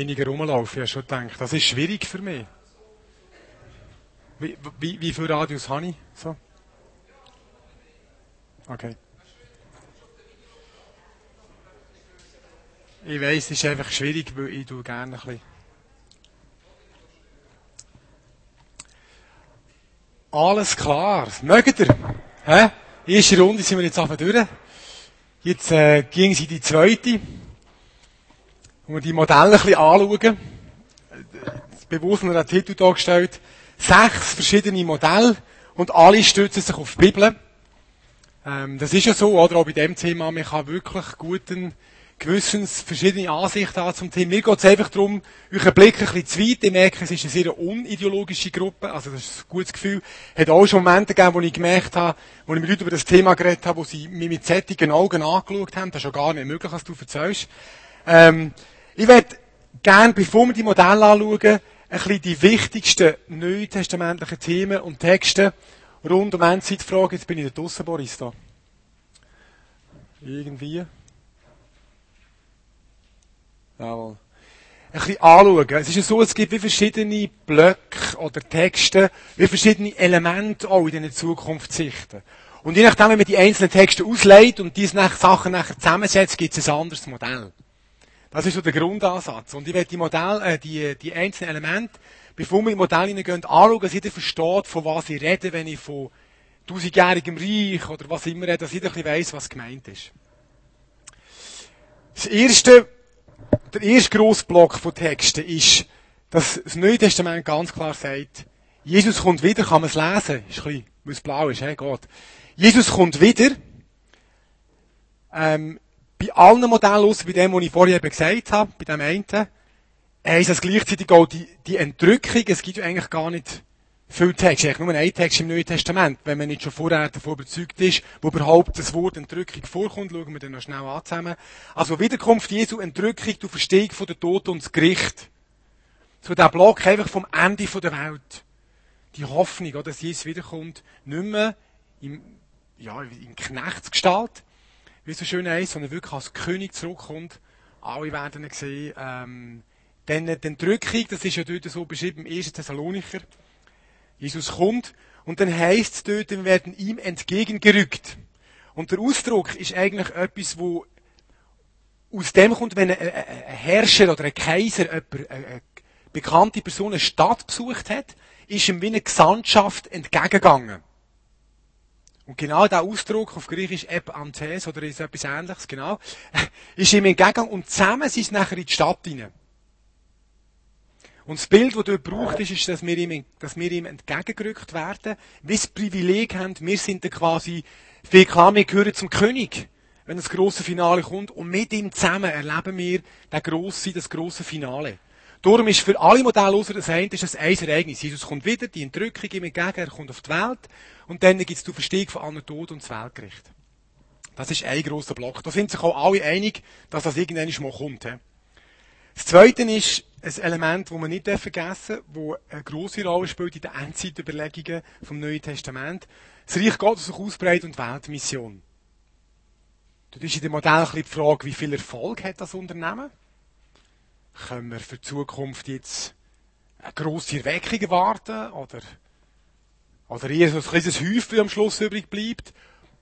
weniger rumlaufen. Ich habe schon gedacht, das ist schwierig für mich. Wie, wie, wie viel Radius habe ich? So? Okay. Ich weiss, es ist einfach schwierig, weil ich tue gerne ein bisschen. Alles klar. Mögt ihr? Hä? Erste Runde sind wir jetzt einfach durch. Jetzt äh, ging sie die zweite. Und wir die Modelle ein bisschen anschauen. Bewusst einen Titel dargestellt. Sechs verschiedene Modelle und alle stützen sich auf die Bibel. Ähm, das ist ja so, oder? Auch bei dem Thema, man kann wirklich guten Gewissens verschiedene Ansichten haben zum Thema. Mir geht es einfach darum, euren Blick ein bisschen zu weit. Ich merke, es ist eine sehr unideologische Gruppe. Also, das ist ein gutes Gefühl. Es hat auch schon Momente gegeben, wo ich gemerkt habe, wo ich mit Leuten über das Thema geredet habe, wo sie mich mit sättigen Augen angeschaut haben. Das ist schon gar nicht möglich, was du erzählst. Ähm, ich werde gerne, bevor wir die Modelle anschauen, ein bisschen die wichtigsten neutestamentlichen Themen und Texte rund um Endzeitfragen. Jetzt bin ich da draussen, Boris, da. Irgendwie. Jawohl. Ein bisschen anschauen. Es ist ja so, es gibt wie verschiedene Blöcke oder Texte, wie verschiedene Elemente auch in diesen Zukunftssichten. Und je nachdem, wie man die einzelnen Texte auslegt und diese Sachen nachher zusammensetzt, gibt es ein anderes Modell. Das ist so der Grundansatz. Und ich werde die Modelle, äh, die, die einzelnen Elemente, bevor wir in Modelle hineingehen, anschauen, dass jeder versteht, von was ich rede, wenn ich von tausendjährigem Reich oder was immer rede, dass jeder ein bisschen weiss, was gemeint ist. Das erste, der erste grosse Block von Texten ist, dass das Neue Testament ganz klar sagt, Jesus kommt wieder, kann man es lesen? Ist ein bisschen, weil es blau ist, he, geht. Jesus kommt wieder, ähm, bei allen Modellen, außer bei dem, was ich vorher eben gesagt habe, bei dem einen, heisst das gleichzeitig auch die, die Entrückung. Es gibt ja eigentlich gar nicht viel Text, eigentlich nur ein Text im Neuen Testament, wenn man nicht schon vorher davon überzeugt ist, wo überhaupt das Wort Entrückung vorkommt, schauen wir dann noch schnell an zusammen. Also Wiederkunft Jesu, Entrückung, du Verstehung von der Tod und das Gericht. So der Block einfach vom Ende der Welt. Die Hoffnung, dass Jesus wiederkommt, nicht mehr im, ja, in Knechtsgestalt, wie so schön heißt, sondern wirklich als König zurückkommt. Alle werden ihn sehen. Ähm, dann die Entrückung, das ist ja dort so beschrieben im 1. Thessalonicher. Jesus kommt und dann heißt es dort, wir werden ihm entgegengerückt. Und der Ausdruck ist eigentlich etwas, wo aus dem kommt, wenn ein Herrscher oder ein Kaiser eine bekannte Person eine Stadt besucht hat, ist ihm wie eine Gesandtschaft entgegengegangen. Und genau der Ausdruck auf Griechisch Epantes oder ist etwas ähnliches, genau, ist ihm entgegengegangen und zusammen sind sie nachher in die Stadt hinein. Und das Bild, das dort braucht, ist, ist dass, wir ihm, dass wir ihm entgegengerückt werden, wie das Privileg haben, wir sind dann quasi, viel klar, wir gehören zum König, wenn das große Finale kommt, und mit ihm zusammen erleben wir das grosse, das grosse Finale. Darum ist für alle Modelle außer das eine, ist das ein Ereignis. Jesus kommt wieder, die Entrückung ihm entgegen, er kommt auf die Welt, und dann gibt es die Verstehung von allen Tod und das Weltgericht. Das ist ein grosser Block. Da sind sich auch alle einig, dass das irgendwann mal kommt. Das Zweite ist ein Element, das man nicht vergessen darf, das eine grosse Rolle spielt in den Endzeitüberlegungen vom Neuen Testament. Das Reich Gottes sich ausbreitet und Weltmission. Dort ist in dem Modell ein bisschen die Frage, wie viel Erfolg hat das Unternehmen? Können wir für die Zukunft jetzt eine grosse Erweckung erwarten? Oder, oder so ein kleines Häufchen am Schluss übrig bleibt?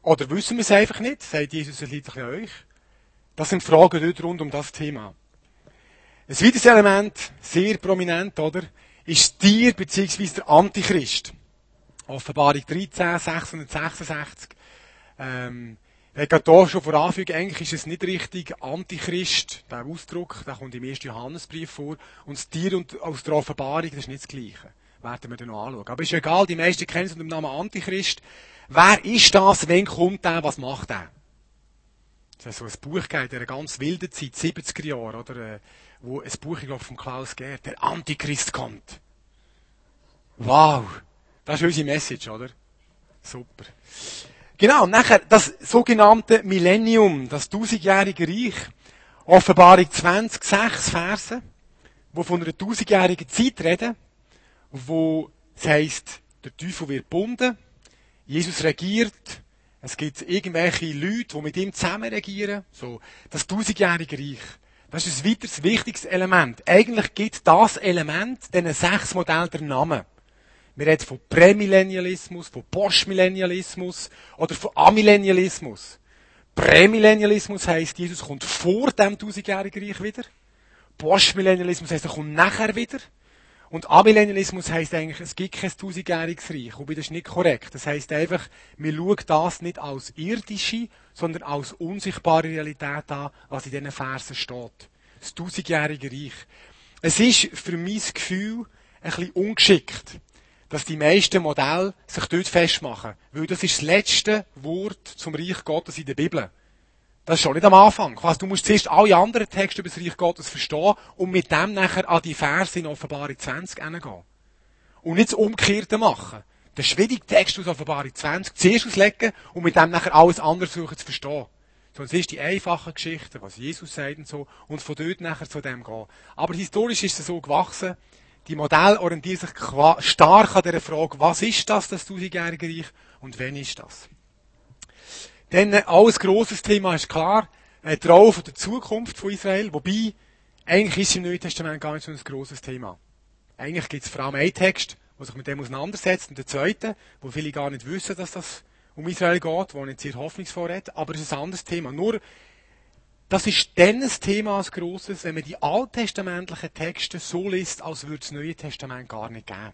Oder wissen wir es einfach nicht? Sagt Jesus, es liegt an euch. Das sind Fragen dort rund um das Thema. Ein weiteres Element, sehr prominent, oder, ist Tier bzw. der Antichrist. Offenbarung 13, 666. Ähm, ich habe hier schon voranfügen, eigentlich ist es nicht richtig Antichrist, der Ausdruck, der kommt im 1. Johannesbrief vor, und das Tier und, aus der Offenbarung, das ist nicht das Gleiche. Werden wir dann noch anschauen. Aber ist egal, die meisten kennen es unter dem Namen Antichrist. Wer ist das, wenn kommt der, was macht der? Es hat so ein Buch gegeben, in einer ganz wilden Zeit, 70er Jahre, oder, äh, wo ein Buch, ich glaube, von Klaus Gerd, der Antichrist kommt. Wow! Das ist unsere Message, oder? Super. Genau, nachher das sogenannte Millennium, das tausendjährige Reich. Offenbarung 20, 6 Verse, wo von einer tausendjährigen Zeit reden, wo es heisst, der Teufel wird bunden, Jesus regiert, es gibt irgendwelche Leute, die mit ihm zusammen regieren, so, das tausendjährige Reich. Das ist ein weiteres wichtiges Element. Eigentlich gibt das Element diesen sechs Modellen der Namen. Wir reden von Prämillennialismus, von Postmillennialismus oder von Amillennialismus. Prämillennialismus heisst, Jesus kommt vor dem tausendjährigen Reich wieder. Postmillennialismus heisst, er kommt nachher wieder. Und Amillennialismus heisst eigentlich, es gibt kein tausendjähriges Reich. Wobei das ist nicht korrekt. Das heisst einfach, wir schauen das nicht als irdische, sondern als unsichtbare Realität an, was in diesen Versen steht. Das tausendjährige Reich. Es ist für mein Gefühl ein bisschen ungeschickt, dass die meisten Modelle sich dort festmachen. Weil das ist das letzte Wort zum Reich Gottes in der Bibel. Das ist schon nicht am Anfang. Du musst zuerst alle anderen Texte über das Reich Gottes verstehen und mit dem nachher an die Verse in Offenbarung 20 hingehen. Und nicht das Umgekehrte machen. Den schwierigen Text aus Offenbarung 20 zuerst auslegen und mit dem nachher alles andere suchen zu verstehen. Es ist die einfache Geschichte, was Jesus sagt und so, und von dort nachher zu dem gehen. Aber historisch ist es so gewachsen, die Modelle orientieren sich stark an der Frage, was ist das, das tausendjährige Reich, und wann ist das? Dann, äh, alles grosses Thema ist klar, äh, Rolle der Zukunft von Israel, wobei, eigentlich ist im Neuen Testament gar nicht so ein grosses Thema. Eigentlich gibt es vor allem einen Text, der sich mit dem auseinandersetzt, und der zweite, wo viele gar nicht wissen, dass das um Israel geht, wo nicht sehr hoffnungsvoll redet, aber es ist ein anderes Thema. Nur, das ist dann ein Thema als grosses, wenn man die alttestamentlichen Texte so liest, als würde es das Neue Testament gar nicht geben.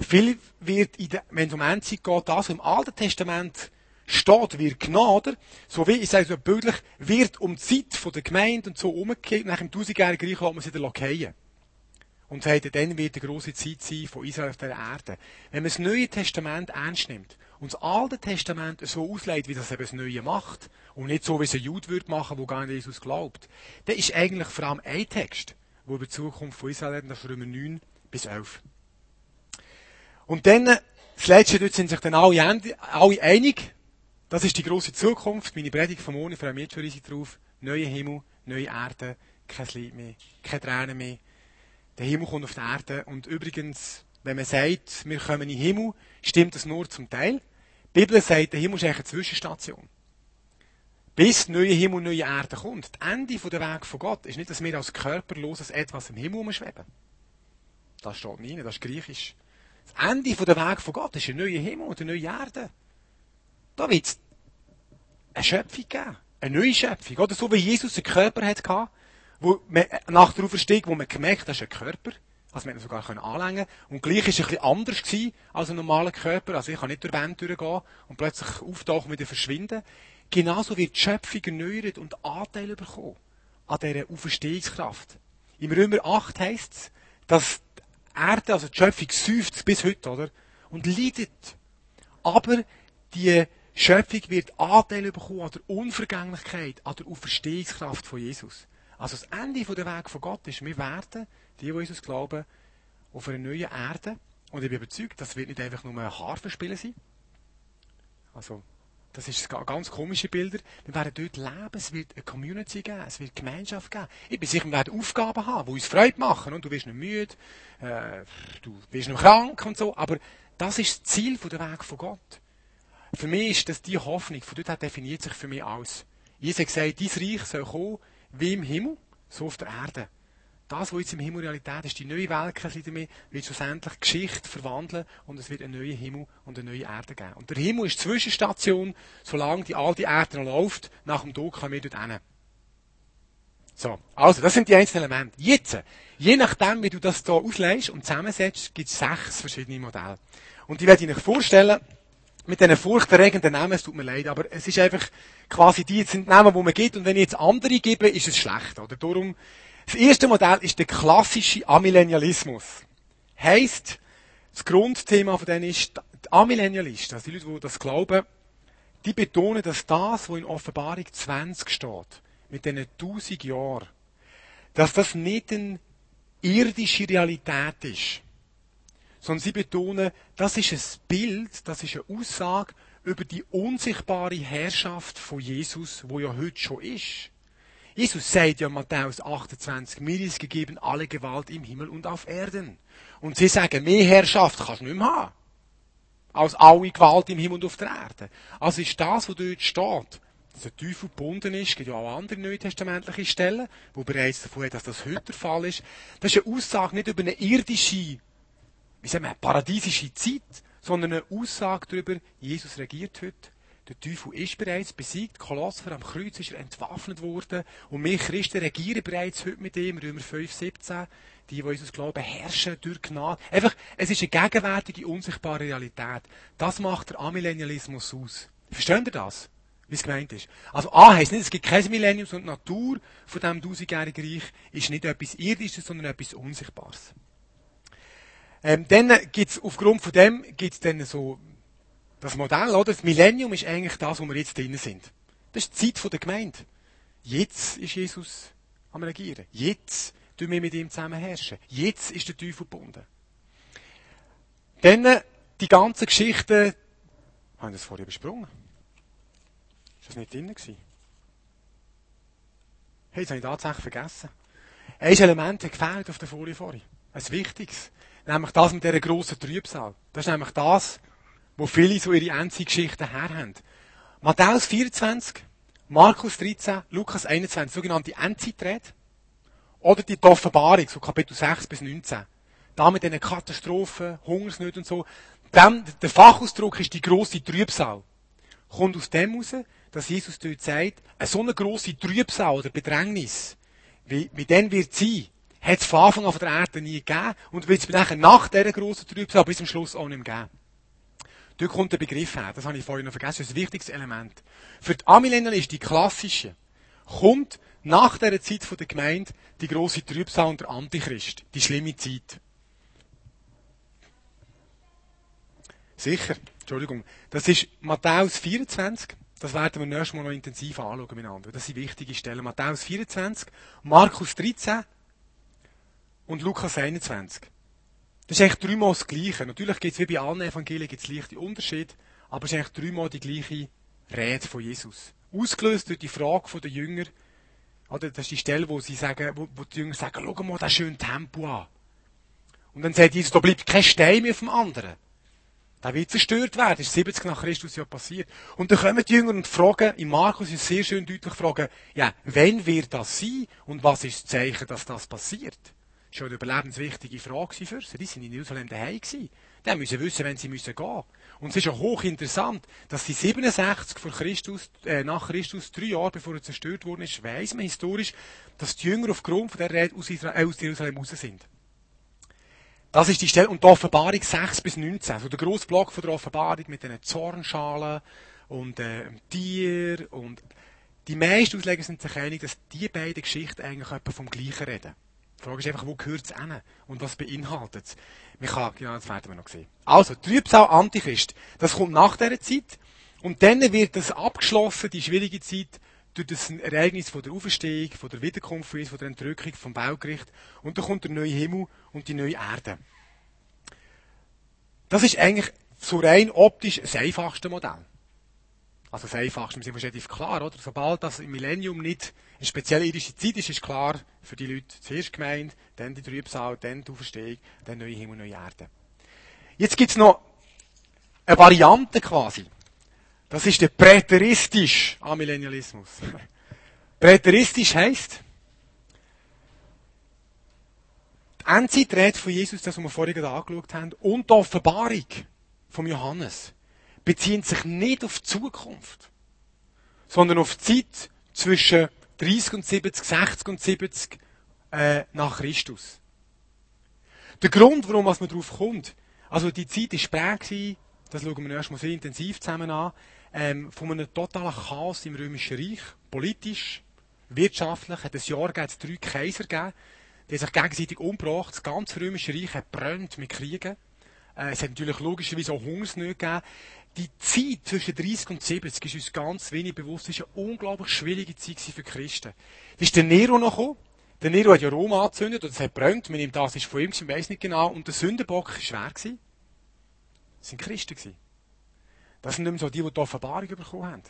Viel wird, in der, wenn es um Endzeit geht, das, was im Alten Testament steht, wird Gnade, so wie, ich sage so bildlich, wird um die Zeit der Gemeinde und so umgekehrt, nach dem tausendjährigen Reich lässt man sie wieder fallen. Und sagt, dann wird eine grosse Zeit sein von Israel auf der Erde. Wenn man das Neue Testament ernst nimmt und das Alte Testament so auslegt, wie das eben das Neue macht, und nicht so, wie es ein Jude würde machen, wo gar nicht Jesus glaubt, dann ist eigentlich vor allem ein Text, der über die Zukunft von Israel redet, das ist Römer 9 bis 11. Und dann, das Letzte, dort sind sich dann alle, alle einig, das ist die große Zukunft. Meine Predigt vom Morgen freue mich jetzt schon drauf. Neue Himmel, neue Erde, kein Lied mehr, keine Tränen mehr. Der Himmel kommt auf die Erde. Und übrigens, wenn man sagt, wir kommen in den Himmel, stimmt das nur zum Teil. Die Bibel sagt, der Himmel ist eine Zwischenstation. Bis neue Himmel neue Erde kommt. Das Ende der Weg von Gott ist nicht, dass wir als körperloses Etwas im Himmel umschweben. Das steht nicht, das ist griechisch. Das Ende der Weg von Gott ist ein neuer Himmel und eine neue Erde. Da wird es eine Schöpfung geben. Eine neue Schöpfung. Oder so wie Jesus einen Körper hatte, wo man, nach der Auferstehung, wo man gemerkt hat, das ist ein Körper. Also man sogar anlängen Und gleich war es bisschen anders gewesen als ein normaler Körper. Also ich kann nicht durch Wände durchgehen und plötzlich auftauchen und wieder verschwinden. Genauso wird die Schöpfung erneuert und Anteil bekommen an dieser Auferstehungskraft. Im Römer 8 heisst es, dass die Erde, also die Schöpfung, säuft bis heute, oder? Und leidet. Aber die Schöpfung wird Anteil bekommen an der Unvergänglichkeit, an der Auferstehungskraft von Jesus. Also das Ende der Weg von Gott ist, wir werden, die, die Jesus glauben, auf einer neuen Erde. Und ich bin überzeugt, das wird nicht einfach nur ein Harfenspielen sein. Also, das ist ganz komische Bilder. Wir werden dort leben, es wird eine Community geben, es wird Gemeinschaft geben. Ich bin sicher, wir werden Aufgaben haben, die uns Freude machen. Und du wirst nicht müde, äh, du wirst nicht krank und so. Aber das ist das Ziel der Weg von Gott. Für mich ist das die Hoffnung. Von dort definiert sich für mich alles. Jesus hat gesagt, dein Reich soll kommen wie im Himmel, so auf der Erde. Das, was jetzt im Himmel Realität ist, die neue Weltkreise mehr, wird schlussendlich Geschichte verwandeln und es wird einen neuen Himmel und eine neue Erde geben. Und der Himmel ist Zwischenstation, solange die alte Erde noch läuft, nach dem Tod kommen wir dort hin. So, also, das sind die einzelnen Elemente. Jetzt, je nachdem, wie du das hier auslegst und zusammensetzt, gibt es sechs verschiedene Modelle. Und die werde ich euch vorstellen, mit diesen furchterregenden Namen, es tut mir leid, aber es ist einfach quasi die sind Namen, die man gibt und wenn ich jetzt andere gebe, ist es schlecht, oder? Darum, das erste Modell ist der klassische Amillennialismus. Heißt, das Grundthema von denen ist, die Amillennialisten, also die Leute, die das glauben, die betonen, dass das, was in Offenbarung 20 steht, mit diesen 1000 Jahren, dass das nicht eine irdische Realität ist sondern sie betonen, das ist ein Bild, das ist eine Aussage über die unsichtbare Herrschaft von Jesus, wo ja heute schon ist. Jesus sagt ja Matthäus 28, mir ist gegeben alle Gewalt im Himmel und auf Erden. Und sie sagen, mehr Herrschaft kannst du nicht mehr haben. Als alle Gewalt im Himmel und auf der Erde. Also ist das, was dort steht, dass der Teufel gebunden ist. Gibt ja auch andere neutestamentliche Stellen, wo bereits davon hat, dass das heute der Fall ist. Das ist eine Aussage nicht über eine irdische, wie sagen wir, paradiesische Zeit, sondern eine Aussage darüber, Jesus regiert heute. Der Teufel ist bereits besiegt. Kolosser am Kreuz ist er entwaffnet worden. Und wir Christen regieren bereits heute mit ihm. Römer 5, 17. Die, die uns glauben, herrschen durch Gnade. Einfach, es ist eine gegenwärtige, unsichtbare Realität. Das macht der Amillennialismus aus. Versteht ihr das? Wie es gemeint ist. Also A heisst nicht, es gibt kein Millennium, sondern die Natur von diesem tausendjährigen Reich ist nicht etwas Irdisches, sondern etwas Unsichtbares. Ähm, dann gibt's, aufgrund von dem, gibt's dann so, das Modell, oder? Das Millennium ist eigentlich das, wo wir jetzt drinnen sind. Das ist die Zeit der Gemeinde. Jetzt ist Jesus am Regieren. Jetzt tun wir mit ihm zusammen herrschen. Jetzt ist der Teufel gebunden. Dann, die ganze Geschichte, haben das vorher besprungen? Ist das nicht drin gewesen? Hey, das habe ich tatsächlich vergessen. Ein Element hat gefehlt auf der Folie vorhin. Ein wichtiges. Nämlich das mit dieser grossen Trübsal. Das ist nämlich das, wo viele so ihre Endzeitgeschichten herhaben. Matthäus 24, Markus 13, Lukas 21, sogenannte Endzeitrede. Oder die Offenbarung, so Kapitel 6 bis 19. Da mit diesen Katastrophen, Hungersnöten und so. Dem, der Fachausdruck ist die grosse Trübsal. Kommt aus dem heraus, dass Jesus dort sagt, eine so eine grosse Trübsal oder Bedrängnis, wie, wie dann wird sie, hat es von Anfang an auf der Erde nie gegeben und wird es nachher nach dieser grossen Trübsal bis zum Schluss auch nicht mehr geben. Dort kommt der Begriff her, das habe ich vorhin noch vergessen, das ist ein wichtiges Element. Für die Amillennial ist die klassische, kommt nach dieser Zeit der Gemeinde die grosse Trübsal und der Antichrist, die schlimme Zeit. Sicher, Entschuldigung. Das ist Matthäus 24. Das werden wir nächstes Mal noch intensiv anschauen miteinander. Das sind wichtige Stellen. Matthäus 24, Markus 13 und Lukas 21. Das ist eigentlich dreimal das Gleiche. Natürlich gibt es wie bei allen Evangelien gibt's leichte Unterschiede, aber es ist eigentlich dreimal die gleiche Rede von Jesus. Ausgelöst durch die Frage der Jünger, oder das ist die Stelle, wo sie sagen, wo, wo die Jünger sagen, schau mal das schöne Tempo an. Und dann sagt Jesus, da bleibt kein Stein mehr vom anderen. Der wird zerstört werden. Das ist 70 nach Christus ja passiert. Und dann kommen die Jünger und fragen, in Markus ist sehr schön deutlich fragen, ja, wann wird das sein und was ist das Zeichen, dass das passiert? War eine überlebenswichtige Frage für sie. Die sind in Jerusalem daheim gewesen. Die müssen wissen, wenn sie müssen gehen. Und es ist ja hochinteressant, dass sie 67 vor Christus, äh, nach Christus, drei Jahre bevor er zerstört worden ist, weiss man historisch, dass die Jünger aufgrund von der Rede aus, Israel, äh, aus Jerusalem raus sind. Das ist die Stelle, und die Offenbarung 6 bis 19, also der grosse Block von der Offenbarung mit den Zornschalen und äh, Tier und die meisten Ausleger sind sich einig, dass die beiden Geschichten eigentlich etwa vom Gleichen reden. Die Frage ist einfach, wo gehört es hin und was beinhaltet es? genau, das werden wir noch sehen. Also, Trübsal Antichrist, das kommt nach dieser Zeit und dann wird das abgeschlossen, die schwierige Zeit, durch das Ereignis von der Auferstehung, von der Wiederkunft von der Entrückung, vom Baugericht und dann kommt der neue Himmel und die neue Erde. Das ist eigentlich so rein optisch das einfachste Modell. Also das einfachste, sind relativ klar, oder? Sobald das im Millennium nicht eine spezielle irdische Zeit ist, ist klar für die Leute zuerst gemeint, dann die Trübsal, dann die Auferstehung, dann neue Himmel, neue Erde. Jetzt gibt's noch eine Variante quasi. Das ist der präteristisch Amillennialismus. präteristisch heisst, die Endzeitrede von Jesus, das, was wir vorhin angeschaut haben, und die Offenbarung von Johannes, beziehen sich nicht auf die Zukunft, sondern auf die Zeit zwischen 30 und 70, 60 und 70 äh, nach Christus. Der Grund, warum man darauf kommt, also die Zeit war prägt, das schauen wir erst mal sehr intensiv zusammen an, ähm, von einem totalen Chaos im Römischen Reich, politisch, wirtschaftlich, hat es Jahr gegeben, drei Kaiser gegeben, die sich gegenseitig umgebracht, das ganze Römische Reich hat brennt mit Kriegen. Äh, es hat natürlich logischerweise auch Hungersnöte gegeben. Die Zeit zwischen 30 und 70 ist uns ganz wenig bewusst, ist eine unglaublich schwierige Zeit für Christen. Da ist der Nero noch gekommen. Der Nero hat ja Rom angezündet und es hat brennt. Man nimmt das ist von ihm, ich weiß nicht genau. Und der Sündenbock war schwer. Das sind Christen. Das sind nicht mehr so die, die die Offenbarung bekommen haben.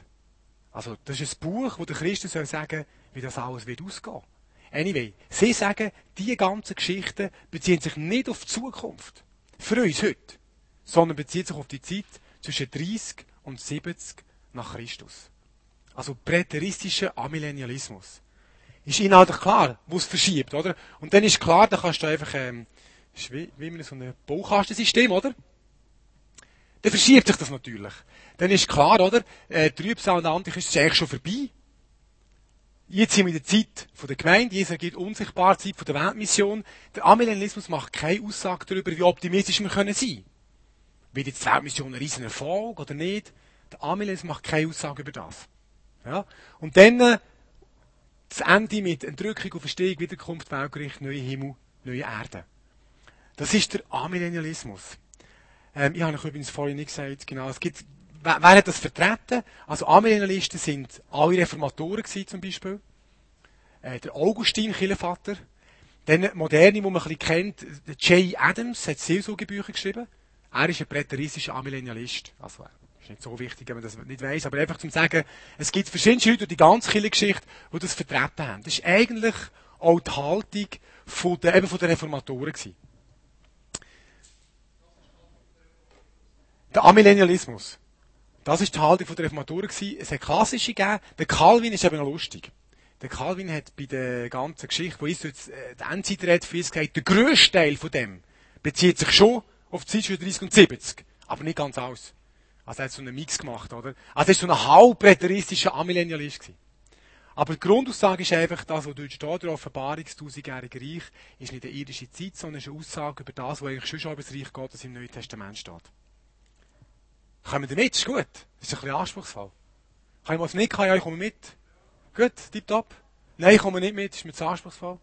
Also, das ist ein Buch, wo der Christus soll sagen, wie das alles wird ausgehen. Anyway, sie sagen, diese ganzen Geschichten beziehen sich nicht auf die Zukunft. Für uns heute. Sondern beziehen sich auf die Zeit zwischen 30 und 70 nach Christus. Also präteristischer Amillennialismus. Ist inhaltlich klar, wo es verschiebt, oder? Und dann ist klar, da kannst du einfach, ähm, wie, wie in so ein Baukastensystem, oder? Dann verschiebt sich das natürlich. Dann ist klar, oder? Äh, Trübsal und Antichrist ist eigentlich schon vorbei. Jetzt sind wir in der Zeit von der Gemeinde, Jesus ergibt unsichtbar Zeit von der Weltmission. Der Amillennialismus macht keine Aussage darüber, wie optimistisch wir können sein. Wird jetzt die Weltmission ein riesen Erfolg oder nicht? Der Amillennialismus macht keine Aussage über das. Ja? Und dann äh, das Ende mit Entrückung und Verstehung, Wiederkunft, Weltgericht, neue Himmel, neue Erde. Das ist der Amillennialismus. Ähm, ich habe euch übrigens vorhin nicht gesagt, genau, es gibt, wer, wer hat das vertreten? Also Amillennialisten sind alle Reformatoren gewesen, zum Beispiel. Äh, der Augustin, Kirchenvater. Dann Moderne, die man ein bisschen kennt, Jay Adams hat Seelsorgebücher geschrieben. Er ist ein präteristischer Amillennialist. Also, ist nicht so wichtig, wenn man das nicht weiss, aber einfach zum sagen, es gibt verschiedene Leute durch die ganze Kirchengeschichte, die das vertreten haben. Das ist eigentlich auch die Haltung von der, eben von den Reformatoren gewesen. Der Amillennialismus. Das ist die Haltung der Reformatoren gewesen. Es hat klassische gegeben. Der Calvin ist eben noch lustig. Der Calvin hat bei der ganzen Geschichte, wo Jesus jetzt äh, die Endzeit redet, uns gesagt, der grösste Teil von dem bezieht sich schon die Zeit zwischen 30 und 70. Aber nicht ganz aus. Also er hat so einen Mix gemacht, oder? Also er ist so ein halbpräteristischer Amillennialist gewesen. Aber die Grundaussage ist einfach, das, was dort steht, der Offenbarungstausendjährige Reich, ist nicht eine irdische Zeit, sondern ist eine Aussage über das, was eigentlich schon über das Reich Gottes im Neuen Testament steht. Kommen wir mit? Ist gut. Ist ein bisschen anspruchsvoll. Kann ich was nicht? Kann ja, ich komme mit. Gut, tipptopp. Nein, ich komme nicht mit. Ist mir zu anspruchsvoll.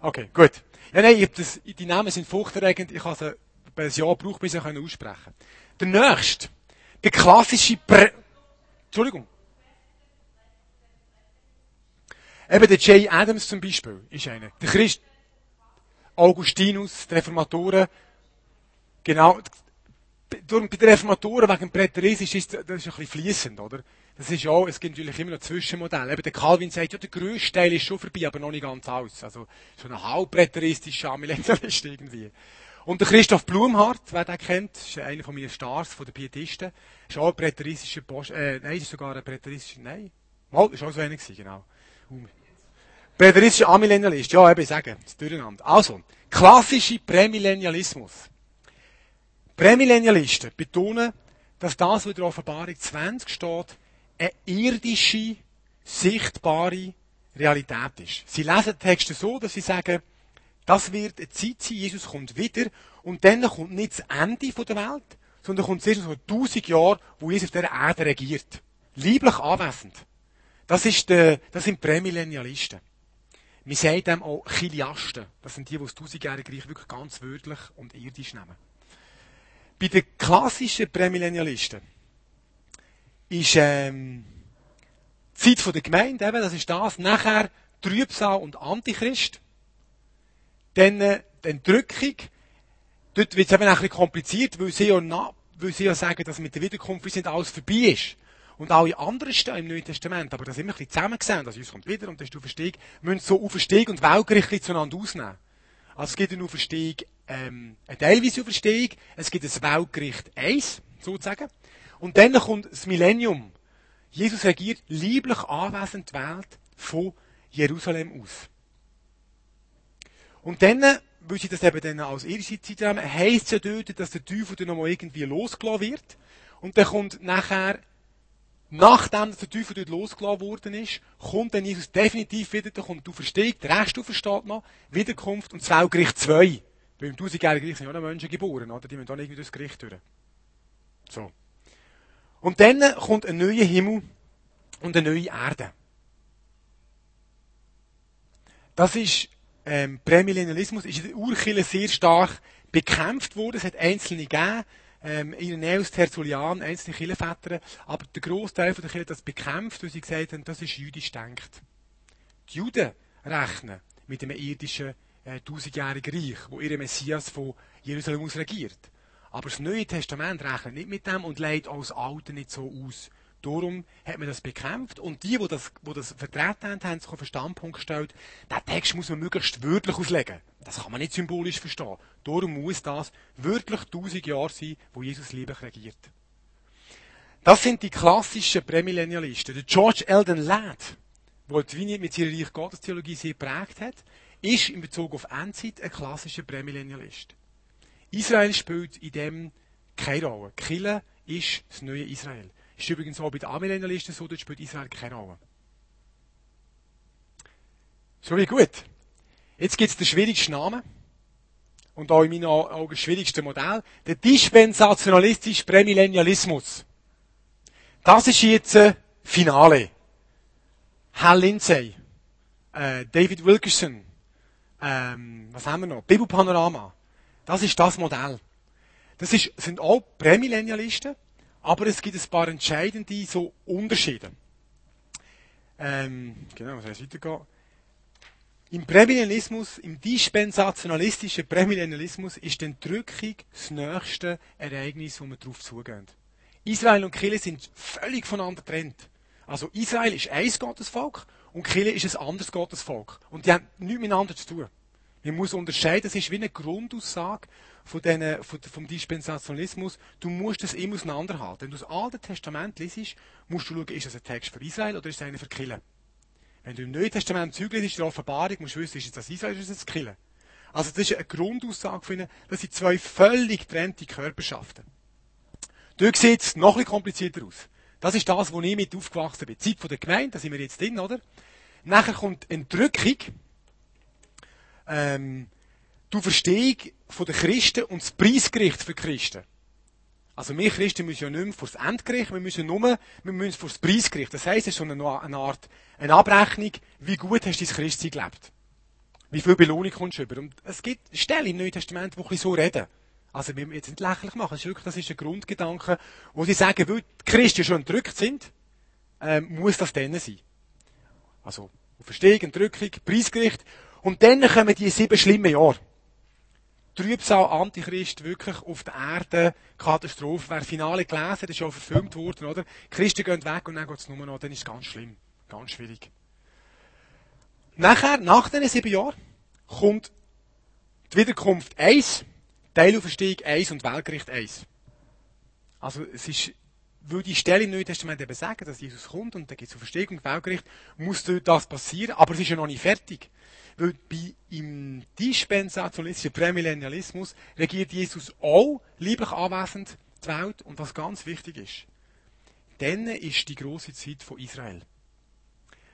Okay, gut. Ja, nein, ich das, die Namen sind furchterregend. Ich habe sie ein Jahr gebraucht, bis ich aussprechen Der nächste. Der klassische Prä Entschuldigung. Eben der Jay Adams zum Beispiel ist einer. Der Christ Augustinus, die Reformatoren. Genau, bei den Reformatoren wegen Präterisisch ist das ein bisschen fließend, oder? Das ist auch, es gibt natürlich immer noch Zwischenmodelle. Eben der Calvin sagt, ja, der grösste Teil ist schon vorbei, aber noch nicht ganz aus. Also, schon ein halbpräteristischer Amillennialist irgendwie. Und der Christoph Blumhardt, wer den kennt, ist einer von meinen Stars, von den Pietisten, ist auch ein präteristischer Post, äh, nein, ist sogar ein präteristischer, nein, mal, ist auch so einer gewesen, genau. Präteristischer Amillennialist, ja, eben, sagen, das Durcheinander. Also, klassische Prämillennialismus. Prämillennialisten betonen, dass das, was in der Offenbarung 20 steht, eine irdische, sichtbare Realität ist. Sie lesen Texte so, dass sie sagen, das wird eine Zeit sein, Jesus kommt wieder und dann kommt nicht das Ende der Welt, sondern kommt zuerst so tausend Jahre, wo Jesus auf dieser Erde regiert. Lieblich anwesend. Das, ist der, das sind Prämillennialisten. Wir sagen dem auch Chiliasten. Das sind die, die das tausendjährige Reich wirklich ganz wörtlich und irdisch nehmen. Bei den klassischen Prämillennialisten ist ähm, die Zeit der Gemeinde, eben, das ist das, nachher Trübsal und Antichrist, dann äh, die Entrückung, dort wird es eben ein bisschen kompliziert, weil sie ja, na, weil sie ja sagen, dass mit der Wiederkunft nicht alles vorbei ist. Und alle anderen Stellen im Neuen Testament, aber das immer ein bisschen zusammengesehen, also Jesus kommt wieder und das ist Auferstehung, müssen so Auferstehung und Weltgericht zueinander ausnehmen. Also es gibt eine Auferstehung ähm, eine teilweise Auferstehung, es gibt das Weltgericht 1, sozusagen, und dann kommt das Millennium. Jesus regiert lieblich anwesend die Welt von Jerusalem aus. Und dann, weil sie das eben dann als irische Zeit haben, heisst es ja dort, dass der Teufel dann nochmal irgendwie losgelassen wird. Und dann kommt nachher, nachdem der Teufel dort losgelassen worden ist, kommt dann Jesus definitiv wieder, dann kommt die Auferstehung, der Rest aufersteht noch, Wiederkunft und das Weltgericht 2. Weil im tausendjährigen Reich sind ja auch Menschen geboren, oder? Die müssen auch irgendwie durchs Gericht durch. So. Und dann kommt ein neuer Himmel und eine neue Erde. Das ist, ähm, Prämillennialismus ist in der Urkille sehr stark bekämpft worden. Es hat einzelne gegeben, ähm, Irenäus Tertullian, einzelne Kirchenväter, aber der Großteil der Kirche hat das bekämpft, weil sie gesagt haben, das ist jüdisch denkt. Die Juden rechnen mit einem irdischen äh, tausendjährige Reich, wo ihre Messias von Jerusalem aus regiert. Aber das Neue Testament rechnet nicht mit dem und legt auch das Alte nicht so aus. Darum hat man das bekämpft und die, die das, die das vertreten haben, haben sich auf den Standpunkt gestellt, der Text muss man möglichst wörtlich auslegen. Das kann man nicht symbolisch verstehen. Darum muss das wörtlich tausend Jahre sein, wo Jesus lieblich regiert. Das sind die klassischen Prämillennialisten. Der George Eldon Ladd, der die Vignette mit seiner Reich Gottestheologie sehr geprägt hat, ist in Bezug auf Endzeit ein klassischer Prämillennialist. Israel spielt in dem keine Rolle. Kille ist das neue Israel. Ist übrigens auch bei den Amillennialisten so, dort spielt Israel keine Rolle. So wie gut. Jetzt gibt es den schwierigsten Namen. Und auch in meinen Augen das schwierigste Modell. Der dispensationalistische Prämillennialismus. Das ist jetzt äh, Finale. Hal Lindsay, äh, David Wilkerson, ähm, was haben wir noch? Bibelpanorama. Das ist das Modell. Das ist, sind auch Prämillennialisten, aber es gibt ein paar entscheidende so Unterschiede. Ähm, genau, was heißt weitergehen? Im Prämillennialismus, im dispensationalistischen Prämillennialismus ist die Entrückung das nächste Ereignis, wo wir darauf zugehen. Israel und Kille sind völlig voneinander getrennt. Also Israel ist ein Gottesvolk und Kille ist ein anderes Gottesvolk. Und die haben nichts miteinander zu tun. Man muss unterscheiden, das ist wie eine Grundaussage von denen, von, vom Dispensationalismus. Du musst das immer auseinanderhalten. Wenn du das Alte Testament liest, musst du schauen, ist das ein Text für Israel oder ist es einer für Kille. Wenn du im Neuen Testament Zeug liest, der Offenbarung, musst du wissen, ist es das Israel oder ist es das Kille. Also das ist eine Grundaussage von ihnen, das sind zwei völlig getrennte Körperschaften. Dort sieht es noch bisschen komplizierter aus. Das ist das, wo ich mit aufgewachsen bin. Zeit der Gemeinde, da sind wir jetzt drin, oder? Nachher kommt Entrückung, ähm, die Verstehung von den Christen und das Preisgericht für die Christen. Also wir Christen müssen ja nicht mehr vor das Endgericht, wir müssen nur, wir müssen vor das Preisgericht. Das heisst, es ist so eine, eine Art, eine Abrechnung, wie gut hast du dein Christsein gelebt. Wie viel Belohnung kommst du über. Und es gibt Stellen im Neuen Testament, die so reden. Also, wir jetzt nicht lächerlich machen. Das ist wirklich, das ist ein Grundgedanke, wo sie sagen, weil die Christen schon entrückt sind, ähm, muss das dann sein. Also, Verstehung, Entrückung, Preisgericht. Und dann kommen die sieben schlimmen Jahre. Trübsal, Antichrist, wirklich auf der Erde, Katastrophe. Wer Finale gelesen hat, ist schon verfilmt worden, oder? Christen gehen weg und dann geht es nur noch, dann ist es ganz schlimm. Ganz schwierig. Nachher, nach diesen sieben Jahren, kommt die Wiederkunft 1, Teilauferstehung 1 und Weltgericht 1. Also, es ist, weil die Stelle im Neuen Testament eben sagen, dass Jesus kommt und dann gibt es Verstehung und Weltgericht, muss das passieren, aber es ist ja noch nicht fertig. Weil bei, im dispensationalistischen Prämillennialismus regiert Jesus auch lieblich anwesend die Welt und was ganz wichtig ist. Dann ist die große Zeit von Israel.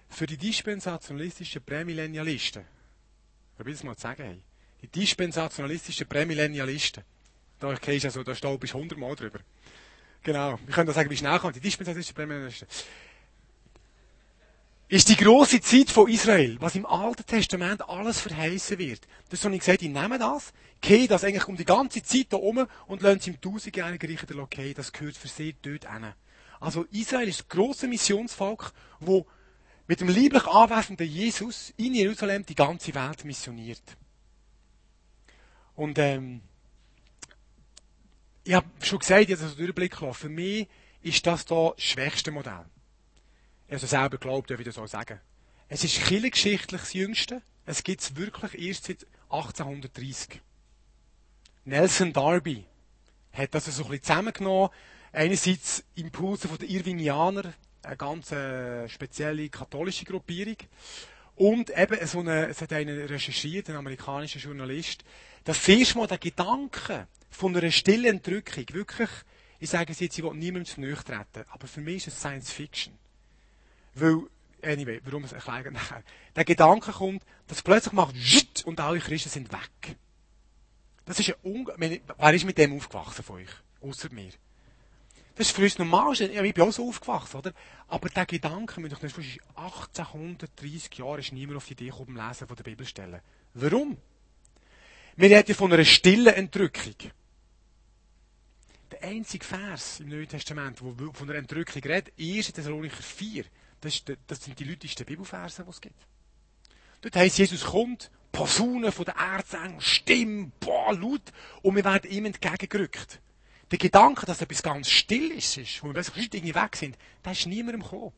Für die dispensationalistischen Prämillennialisten, ich will das mal sagen, hey, die dispensationalistischen Prämillennialisten, da kennst du also, da steht bis 100 Mal drüber. Genau. Wir können da sagen, wie schnell kommt die dispensationalistischen Prämillennialisten ist die große Zeit von Israel, was im Alten Testament alles verheißen wird. Das habe ich gesagt, ich nehme das, gehe das eigentlich um die ganze Zeit da um und lasse es im tausendjährigen Reich der Lokei, das gehört für sie dort hin. Also Israel ist das grosse Missionsvolk, wo mit dem lieblich anwesenden Jesus in Jerusalem die ganze Welt missioniert. Und ähm, ich habe schon gesagt, jetzt also Durchblick lassen, für mich ist das da das schwächste Modell also selber glaubt, darf ich das auch sagen. Es ist kirchengeschichtlich das Jüngste. Es gibt es wirklich erst seit 1830. Nelson Darby hat das so ein bisschen zusammengenommen. Einerseits Impulse von den Irvingianer, eine ganz äh, spezielle katholische Gruppierung. Und eben so eine, es hat einer recherchiert, ein amerikanischer Journalist, dass zuerst mal der Gedanke von einer stillen Entrückung wirklich, ich sage es jetzt, ich will niemandem zu nahe treten, aber für mich ist es Science Fiction. Weil, anyway, warum es erklären nachher. Der Gedanke kommt, dass plötzlich macht und alle Christen sind weg. Das ist ein Unge Wer ist mit dem aufgewachsen von euch? Außer mir. Das ist für uns normal. Ich bin auch so aufgewachsen, oder? Aber der Gedanke, wenn du das 1830 Jahre ist niemand auf die Idee gekommen, Lesen von der Bibelstellen. Warum? Wir reden von einer stillen Entrückung. Der einzige Vers im Neuen Testament, der von einer Entrückung redet, 1. Thessalonicher 4. Das, der, das sind die leutesten Bibelverse, die es gibt. Dort heisst, Jesus kommt, Posaunen von der Erzengel, Stimme, boah, laut, und wir werden ihm entgegengerückt. Der Gedanke, dass etwas ganz still ist, ist wo wir plötzlich irgendwie weg sind, das ist niemandem gekommen.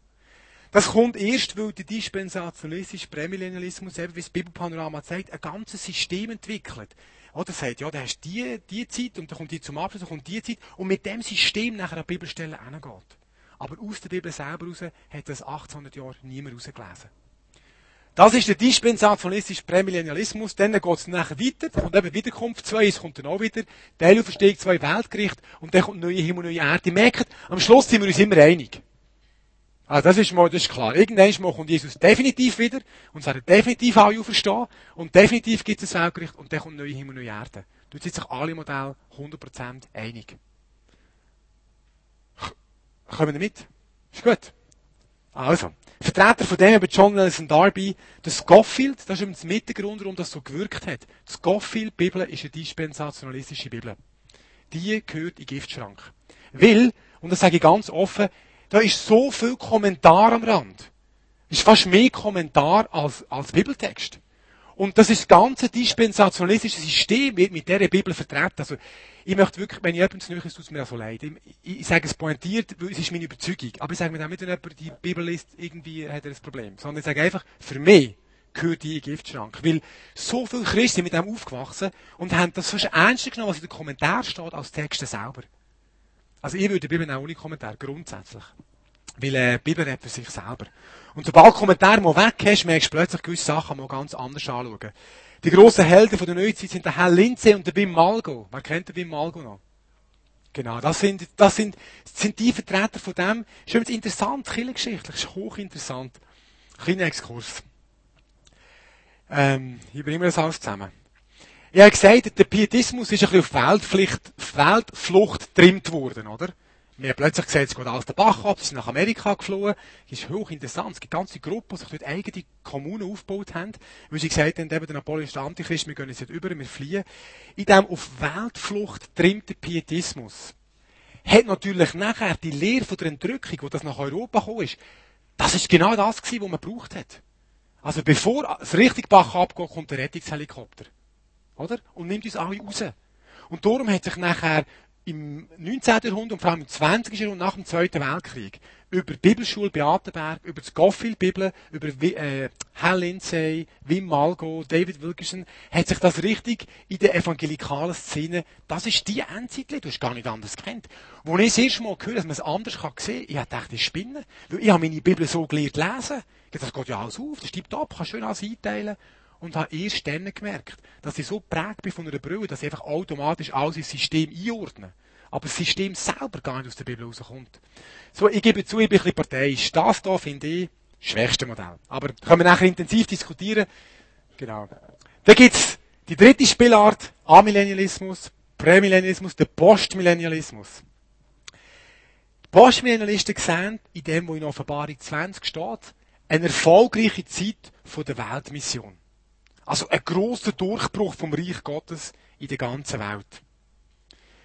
Das kommt erst, weil der dispensationalistische Prämillennialismus, eben wie das Bibelpanorama zeigt, ein ganzes System entwickelt. Oder sagt, ja, da hast die, die Zeit, und dann kommt die zum Abschluss, dann kommt die Zeit, und mit dem System nachher an Bibelstellen hingeht. Aber aus der Bibel selber raus hat das 1800 Jahre niemand rausgelesen. Das ist der dispensationalistische Prämillennialismus. Dann geht es nachher weiter. Und eben Wiederkunft 2, es kommt dann auch wieder. Teilauferstehung 2, Weltgericht. Und dann kommt neue Himmel, neue Erde. Ihr merkt, am Schluss sind wir uns immer einig. Also das ist mal, das ist klar. Irgendwann kommt Jesus definitiv wieder. Und es werden definitiv alle verstehen. Und definitiv gibt es ein Weltgericht. Und dann kommt neue Himmel, neue Erde. Dort sind sich alle Modelle 100% einig. Kommen wir mit? Ist gut? Also. Vertreter von dem, eben John Nelson Darby, der Scofield, das ist übrigens mit der Grund, warum das so gewirkt hat. Die Scofield-Bibel ist eine dispensationalistische Bibel. Die gehört in den Giftschrank. Weil, und das sage ich ganz offen, da ist so viel Kommentar am Rand. Es ist fast mehr Kommentar als, als Bibeltext. Und das ist das ganze dispensationalistische System wird mit dieser Bibel vertreten. Also, ich möchte wirklich, wenn ich jemanden zu es tut mir auch so leid. Ich, ich, ich, sage es pointiert, weil es ist meine Überzeugung. Aber ich sage mir auch nicht, wenn jemand die Bibel liest, irgendwie hat er ein Problem. Sondern ich sage einfach, für mich gehört die in den Giftschrank. Weil so viele Christen sind mit dem aufgewachsen und haben das fast ernster genommen, was in den Kommentaren steht, als Texte selber. Also ich würde die Bibel auch ohne Kommentar, grundsätzlich. Weil äh, die Bibel redet für sich selber. Und sobald du Kommentare mal weg hast, merkst du plötzlich gewisse Sachen mal ganz anders anschauen. Die grossen Helden von der Neuzeit sind der Herr Lindsay und der Wim Malgo. Wer kennt den Wim Malgo noch? Genau, das sind, das sind, sind die Vertreter von dem. Ist übrigens interessant, kirchengeschichtlich, ist hochinteressant. Kleiner Exkurs. Ähm, ich bringe mir das alles zusammen. Ich habe gesagt, der Pietismus ist ein bisschen auf Weltflucht, Weltflucht trimmt worden, oder? Wir haben plötzlich gesehen, es geht alles den Bach ab, sie sind nach Amerika geflohen. Das ist hochinteressant. Es gibt ganze Gruppen, die sich dort eigene Kommunen aufgebaut haben, weil sie gesagt haben, eben der Napoleon ist der Antichrist, wir gehen jetzt nicht über, wir fliehen. In diesem auf Weltflucht trimmten Pietismus hat natürlich nachher die Lehre von der Entrückung, wo das nach Europa gekommen ist, das ist genau das gewesen, was man gebraucht hat. Also bevor es richtig Bach abgeht, kommt der Rettungshelikopter. Oder? Und nimmt uns alle raus. Und darum hat sich nachher im 19. Jahrhundert und vor allem im 20. Jahrhundert nach dem Zweiten Weltkrieg über die Bibelschule Beatenberg, über die Scofield-Bibel, über äh, Hal Lindsay, Wim Malgo, David Wilkerson, hat sich das richtig in der evangelikalen Szene, das ist die Endzeit, du hast gar nicht anders kennt. Wo ich das erste Mal gehört dass man es anders kann sehen kann, ich dachte, ich spinne. Weil ich habe meine Bibel so gelernt lesen. Das geht ja alles auf, das stimmt ab, kannst schön alles einteilen und habe erst dann gemerkt, dass ich so prägt bin von einer Brille, dass ich einfach automatisch alles ins System einordne. Aber das System selber gar nicht aus der Bibel rauskommt. So, ich gebe zu, ich bin ein bisschen parteiisch. Das hier finde ich das schwächste Modell. Aber können wir nachher intensiv diskutieren. Genau. Dann gibt's die dritte Spielart, Amillennialismus, Prämillennialismus, der Postmillennialismus. Die Postmillennialisten sehen in dem, wo in Offenbarung 20 steht, eine erfolgreiche Zeit der Weltmission. Also ein grosser Durchbruch vom Reich Gottes in der ganzen Welt.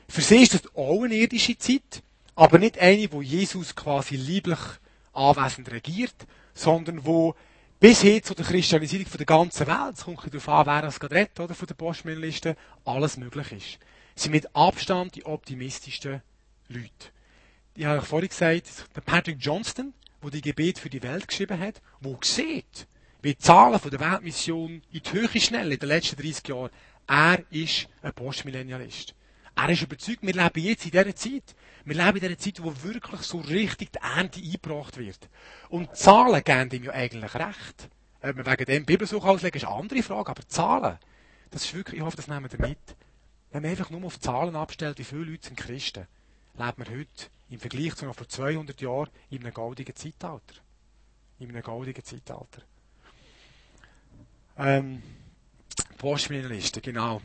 Für sie ist das auch eine irdische Zeit, aber nicht eine, wo Jesus quasi lieblich anwesend regiert, sondern wo bis hin zu der Christianisierung der ganzen Welt, es kommt darauf an, wer das gerade redet, oder, von der Postmillenliste, alles möglich ist. Sie sind mit Abstand die optimistischsten Leute. Ich habe vorhin gesagt, der Patrick Johnston, der die Gebet für die Welt geschrieben hat, wo sieht, wie die Zahlen von der Weltmission in die Höhe schnell in den letzten 30 Jahren. Er ist ein Postmillennialist. Er ist überzeugt, wir leben jetzt in dieser Zeit. Wir leben in dieser Zeit, wo wirklich so richtig die Ernte eingebracht wird. Und die Zahlen geben ihm ja eigentlich recht. Ob wir wegen dem Bibelsuch auslegen, ist eine andere Frage. Aber Zahlen, das ist wirklich, ich hoffe, das nehmen wir mit. Wenn man einfach nur auf Zahlen abstellt, wie viele Leute sind Christen, leben wir heute im Vergleich zu noch vor 200 Jahren in einem goldigen Zeitalter. In einem goldigen Zeitalter. Ähm, Postmillenliste, genau.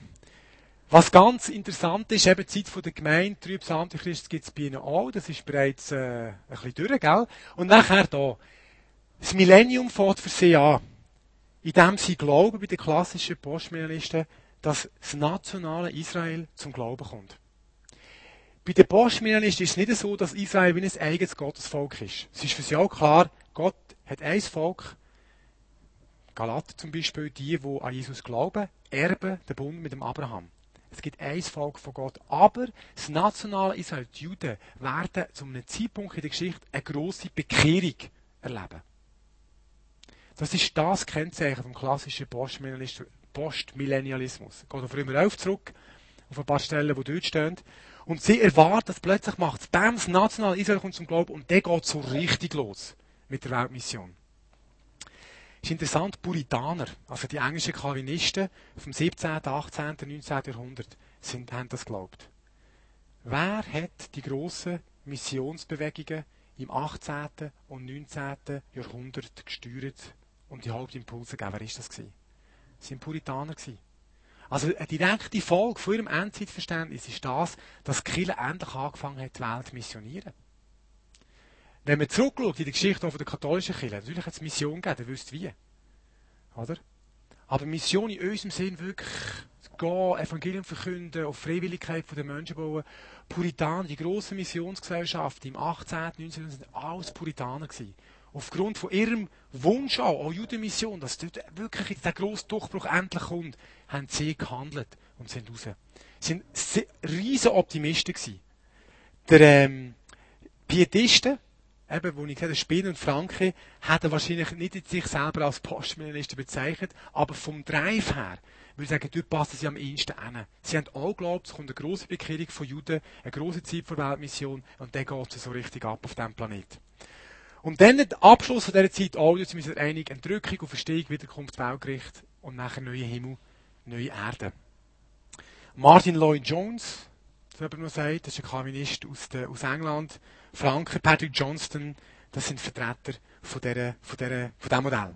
Was ganz interessant ist, eben die Zeit der Gemeinde, Trübs Antichrist gibt es bei ihnen auch, das ist bereits äh, ein bisschen durch, gell? Und nachher da. Das Millennium fängt für sie an. Indem sie glauben, bei den klassischen Postmillenlisten, dass das nationale Israel zum Glauben kommt. Bei den Postmillenlisten ist es nicht so, dass Israel wie ein eigenes Gottesvolk ist. Es ist für sie auch klar, Gott hat ein Volk, Galater zum Beispiel, die, die an Jesus glauben, erben den Bund mit dem Abraham. Es gibt ein Volk von Gott. Aber das nationale Israel, die Juden, werden zu einem Zeitpunkt in der Geschichte eine grosse Bekehrung erleben. Das ist das Kennzeichen vom klassischen Postmillennialismus. Gehe auf Römer 11 zurück, auf ein paar Stellen, die dort stehen. Und sie erwarten, dass plötzlich macht es BAMS, national Israel kommt zum Glauben und der geht so richtig los mit der Weltmission. Ist interessant, Puritaner, also die englischen Calvinisten vom 17., 18., 19. Jahrhundert, sind, haben das geglaubt. Wer hat die grossen Missionsbewegungen im 18. und 19. Jahrhundert gesteuert und die Hauptimpulse gegeben? Wer war das? Gewesen? Das sind Puritaner. Gewesen. Also eine direkte Folge von ihrem Endzeitverständnis ist das, dass die endlich angefangen hat, die Welt zu missionieren. Wenn man zurückschaut in die Geschichte von der katholischen Kirche, natürlich hat es Mission gegeben, ihr wisst wie. Oder? Aber Mission in unserem Sinn wirklich gehen, Evangelium verkünden, auf Freiwilligkeit der Menschen bauen. Puritaner, die grossen Missionsgesellschaften im 18., 19. sind alles Puritaner gewesen. Aufgrund von ihrem Wunsch auch, auch Judenmission, dass dort wirklich jetzt der grosse Durchbruch endlich kommt, haben sie gehandelt und sind raus. Sie sind riesen Optimisten gewesen. Der, ähm, Pietisten, eben, wo ich gesagt habe, Spin und Franke, hätten wahrscheinlich nicht sich selber als Postmillenisten bezeichnet, aber vom Drive her, würde ich sagen, dort passen sie am ehesten hin. Sie haben auch geglaubt, es kommt eine grosse Bekehrung von Juden, eine grosse Zeit vor Weltmission, und dann geht es so richtig ab auf diesem Planeten. Und dann der Abschluss von dieser Zeit auch, jetzt sind wir einig, Entrückung und Verstehung, Wiederkunft, Weltgericht und nachher neue Himmel, neue Erde. Martin Lloyd Jones, das jemand noch sagt, das ist ein Calvinist aus, aus England. Franke, Patrick Johnston, das sind Vertreter von, dieser, von, dieser, von diesem Modell.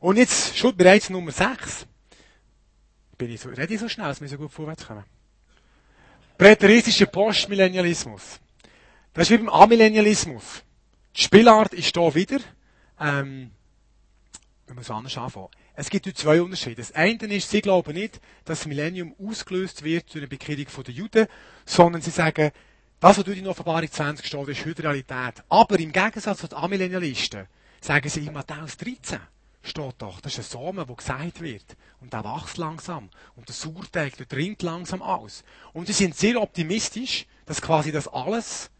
Und jetzt schon bereits Nummer 6. Bin ich so, rede ich so schnell, dass wir so gut vorwärts kommen? Präteristischer Postmillennialismus. Das ist wie beim Amillennialismus. Die Spielart ist hier wieder, ähm, wenn wir es anders anfangen. Es gibt hier zwei Unterschiede. Das eine ist, sie glauben nicht, dass das Millennium ausgelöst wird durch eine Bekehrung der Juden, sondern sie sagen, das, was durch die Offenbarung 20 steht, ist heute Realität. Aber im Gegensatz zu den Amillennialisten sagen sie in Matthäus 13 steht doch, das ist ein Samen, der gesagt wird. Und der wächst langsam. Und der Sauerteig, der dringt langsam aus. Und sie sind sehr optimistisch, dass quasi das alles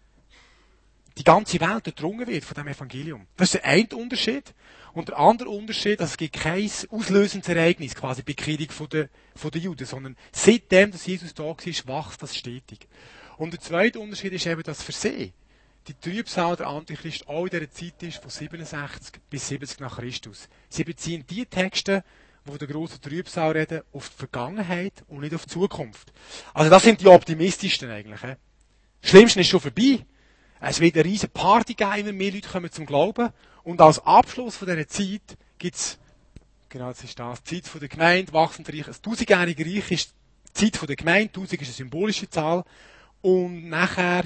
die ganze Welt durchdrungen wird von dem Evangelium. Das ist der eine Unterschied. Und der andere Unterschied, dass es gibt kein auslösendes Ereignis, quasi Bekehrung von der, von der Juden, sondern seitdem, dass Jesus da war, wächst das stetig. Und der zweite Unterschied ist eben das Versehen. Die Trübsal der Antichrist auch in dieser Zeit ist von 67 bis 70 nach Christus. Sie beziehen die Texte, wo der große Trübsal reden, auf die Vergangenheit und nicht auf die Zukunft. Also das sind die optimistischsten eigentlich. He? Das Schlimmste ist schon vorbei. Es wird eine riesige Party geben, immer mehr Leute kommen zum Glauben. Und als Abschluss von dieser Zeit gibt's, genau das ist das, die Zeit von der Gemeinde, wachsend Reich. Das tausendjährige Reich ist die Zeit von der Gemeinde, tausend ist eine symbolische Zahl. Und nachher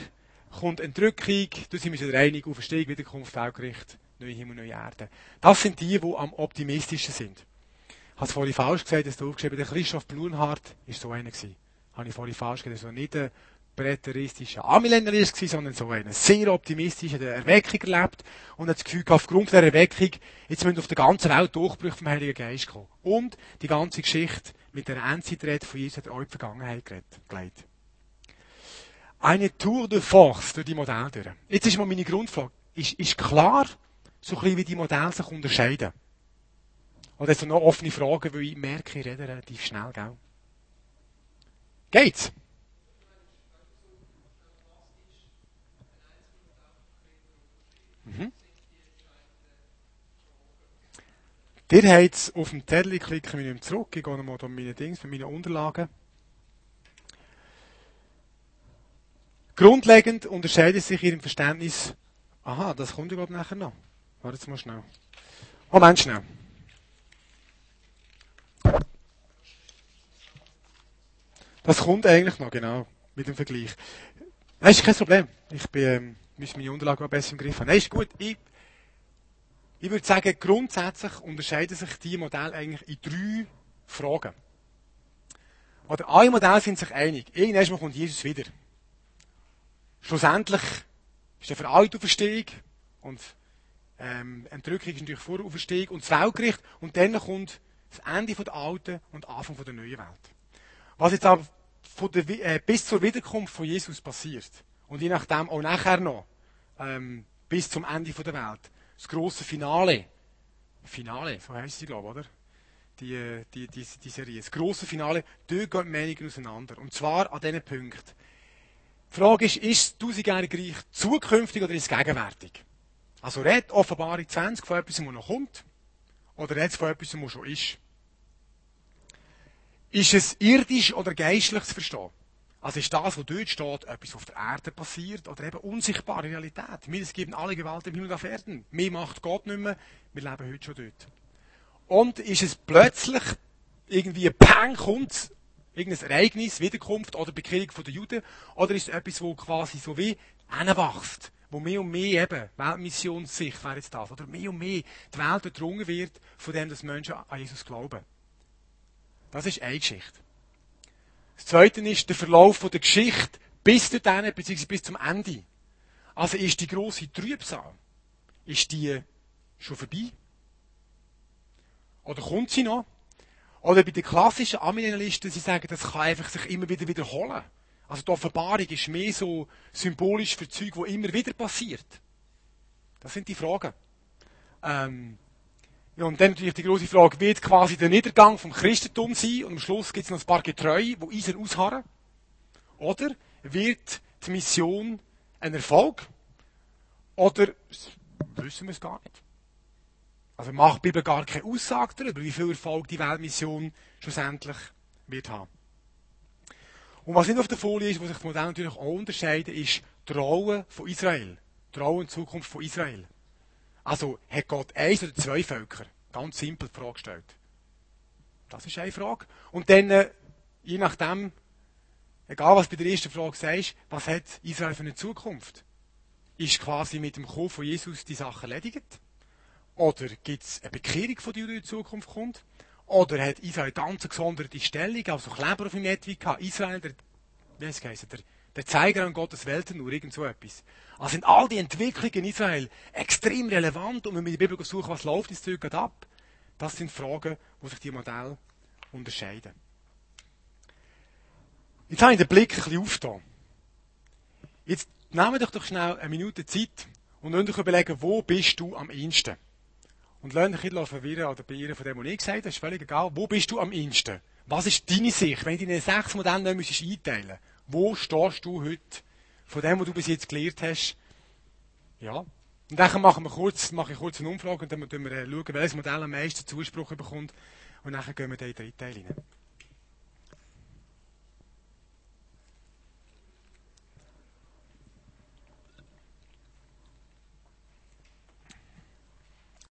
kommt Entrückung, da sind wir einig, Auferstehung, Wiederkunft, Weltgericht, neue Himmel, neue Erde. Das sind die, die am optimistischsten sind. Ich habe es vorhin falsch gesagt, dass du aufgeschrieben Der Christoph Blunhardt ist so einer gewesen. Habe ich vorhin falsch gesagt, also nicht ein präteristischer gewesen, sondern so einer sehr optimistischer, der Erweckung erlebt und hat das Gefühl, aufgrund der Erweckung, jetzt müssen auf der ganzen Welt Durchbrüche vom Heiligen Geist kommen. Und die ganze Geschichte mit der Endzeitrede von Jesus hat auch in die Vergangenheit gelegt. Eine Tour de Force durch die Modelle durch. Jetzt ist mal meine Grundfrage. Ist, ist klar, so ein wie die Modelle sich unterscheiden? Oder ist noch offene Fragen, weil ich merke, ich rede relativ schnell, gell? Geht's? Mhm. Ihr habt auf dem Zettel, klicken wir nicht zurück, ich gehe nochmal um meine Dings, für meine Unterlagen. Grundlegend unterscheidet sich ihrem Verständnis, aha, das kommt glaube nachher noch. Warte jetzt mal schnell. Moment schnell. Das kommt eigentlich noch, genau, mit dem Vergleich. Nein, ist kein Problem. Ich bin, ähm, muss meine Unterlagen mal besser im Griff haben. Nein, ist gut. Ich, ich würde sagen, grundsätzlich unterscheiden sich die Modelle eigentlich in drei Fragen. Oder alle Modelle sind sich einig. Irgendwann kommt Jesus wieder. Schlussendlich ist er für alle Auferstehung und ähm, Entrückung ist natürlich vor Auferstehung und das Weltgericht und dann kommt das Ende der alten und Anfang der neuen Welt. Was jetzt aber der, äh, bis zur Wiederkunft von Jesus passiert und je nachdem auch nachher noch ähm, bis zum Ende der Welt, das große Finale, Finale, so heißt sie glaube ich, oder? Die, äh, die, die, die Serie. Das große Finale, dort gehen die Meinungen auseinander. Und zwar an diesen Punkten. Die Frage ist, ist das tausendjährige Reich zukünftig oder ist es gegenwärtig? Also redet Offenbarung 20 von etwas, das noch kommt, oder redet von etwas, das schon ist? Ist es irdisch oder geistlich zu verstehen? Also ist das, was dort steht, etwas, was auf der Erde passiert, oder eben unsichtbare Realität? Wir geben alle Gewalt im Himmel und auf Erden. Mehr macht Gott nicht mehr. Wir leben heute schon dort. Und ist es plötzlich irgendwie ein Pang kommt, irgendein Ereignis, Wiederkunft oder Bekehrung der Juden, oder ist es etwas, wo quasi so wie hinwächst, wo mehr und mehr eben, Weltmissionssicht wäre jetzt das, oder mehr und mehr die Welt durchdrungen wird, von dem, dass Menschen an Jesus glauben. Das ist eine Geschichte. Das zweite ist der Verlauf der Geschichte bis dorthin, beziehungsweise bis zum Ende. Also ist die grosse Trübsal, ist die schon vorbei? Oder kommt sie noch? Oder bei den klassischen Amillennialisten, sie sagen, das kann einfach sich immer wieder wiederholen. Also die Offenbarung ist mehr so symbolisch für Zeug, wo immer wieder passiert. Das sind die Fragen. Ähm, ja, und dann natürlich die große Frage, wird quasi der Niedergang vom Christentum sein und am Schluss gibt es noch ein paar Getreue, die Eisen ausharren? Oder wird die Mission ein Erfolg? Oder wissen wir es gar nicht? Also macht die Bibel gar keine Aussage darüber, wie viel Erfolg die Weltmission schlussendlich wird haben. Und was nicht auf der Folie ist, was sich die Modelle natürlich auch unterscheiden, ist die Rolle von Israel. Die Rolle und Zukunft von Israel. Also, hat Gott eins oder zwei Völker? Ganz simpel die Frage gestellt. Das ist eine Frage. Und dann, äh, je nachdem, egal was bei der ersten Frage sagst, was hat Israel für eine Zukunft? Ist quasi mit dem Kommen von Jesus die Sache erledigt? Oder gibt es eine Bekehrung von die in Zukunft kommt? Oder hat Israel eine ganz gesonderte Stellung, also Kleber auf dem Network gehabt? Israel, der, wie es der, der Zeiger an Gottes Welten, nur irgend so etwas. Also sind all die Entwicklungen in Israel extrem relevant und wenn wir in der Bibel suchen, was läuft das Zeug ab? Das sind Fragen, wo sich die Modelle unterscheiden. Jetzt habe ich den Blick ein bisschen aufgetan. Jetzt nehmen wir doch schnell eine Minute Zeit und euch überlegen, wo bist du am ehesten? Und lasst dich nicht verwirren oder beirren von dem, was ich gesagt habe, ist völlig egal. Wo bist du am ehesten? Was ist deine Sicht? Wenn du deine sechs Modelle nicht einteilen wo stehst du heute von dem, was du bis jetzt gelernt hast? Ja. Und dann machen wir kurz, mache ich kurz eine Umfrage und dann schauen wir, welches Modell am meisten Zuspruch bekommt. Und dann gehen wir in den dritten Teil rein.